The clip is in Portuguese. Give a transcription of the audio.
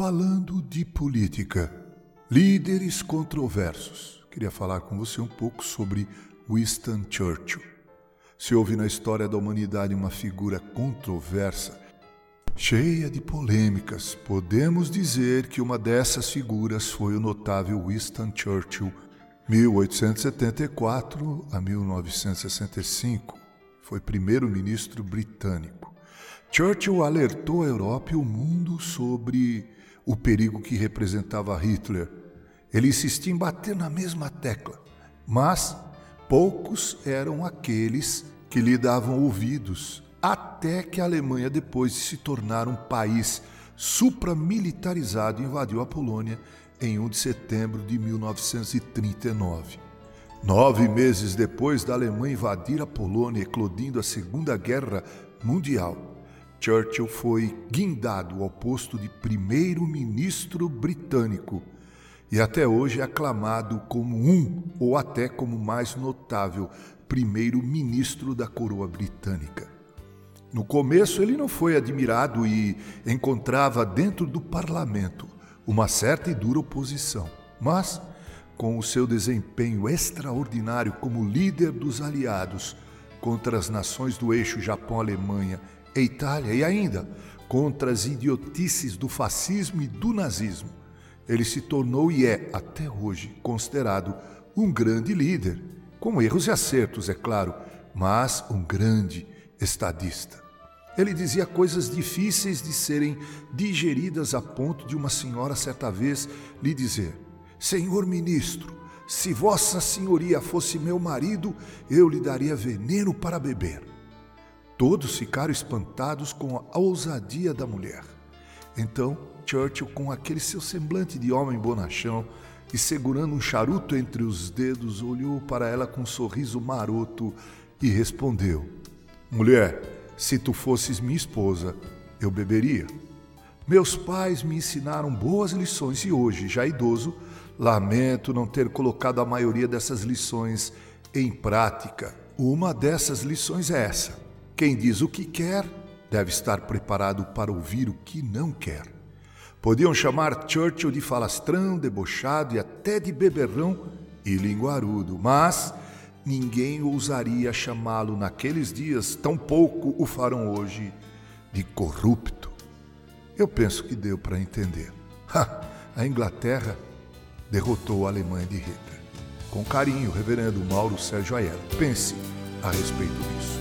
Falando de política, líderes controversos. Queria falar com você um pouco sobre Winston Churchill. Se houve na história da humanidade uma figura controversa, cheia de polêmicas, podemos dizer que uma dessas figuras foi o notável Winston Churchill, 1874 a 1965. Foi primeiro-ministro britânico. Churchill alertou a Europa e o mundo sobre o perigo que representava Hitler. Ele insistia em bater na mesma tecla, mas poucos eram aqueles que lhe davam ouvidos, até que a Alemanha, depois de se tornar um país supramilitarizado, invadiu a Polônia em 1 de setembro de 1939. Nove meses depois da Alemanha invadir a Polônia, eclodindo a Segunda Guerra Mundial, Churchill foi guindado ao posto de primeiro-ministro britânico e até hoje é aclamado como um ou até como mais notável primeiro-ministro da coroa britânica. No começo, ele não foi admirado e encontrava dentro do parlamento uma certa e dura oposição, mas, com o seu desempenho extraordinário como líder dos aliados contra as nações do eixo Japão-Alemanha e Itália e ainda contra as idiotices do fascismo e do nazismo. Ele se tornou e é, até hoje, considerado um grande líder, com erros e acertos, é claro, mas um grande estadista. Ele dizia coisas difíceis de serem digeridas a ponto de uma senhora certa vez lhe dizer: Senhor ministro, se Vossa Senhoria fosse meu marido, eu lhe daria veneno para beber. Todos ficaram espantados com a ousadia da mulher. Então, Churchill, com aquele seu semblante de homem bonachão e segurando um charuto entre os dedos, olhou para ela com um sorriso maroto e respondeu: Mulher, se tu fosses minha esposa, eu beberia. Meus pais me ensinaram boas lições e hoje, já idoso, lamento não ter colocado a maioria dessas lições em prática. Uma dessas lições é essa quem diz o que quer deve estar preparado para ouvir o que não quer. Podiam chamar Churchill de falastrão, debochado e até de beberrão e linguarudo, mas ninguém ousaria chamá-lo naqueles dias, tampouco o farão hoje, de corrupto. Eu penso que deu para entender. Ha, a Inglaterra derrotou a Alemanha de Hitler. Com carinho, reverendo Mauro Sérgio Aiello. Pense a respeito disso.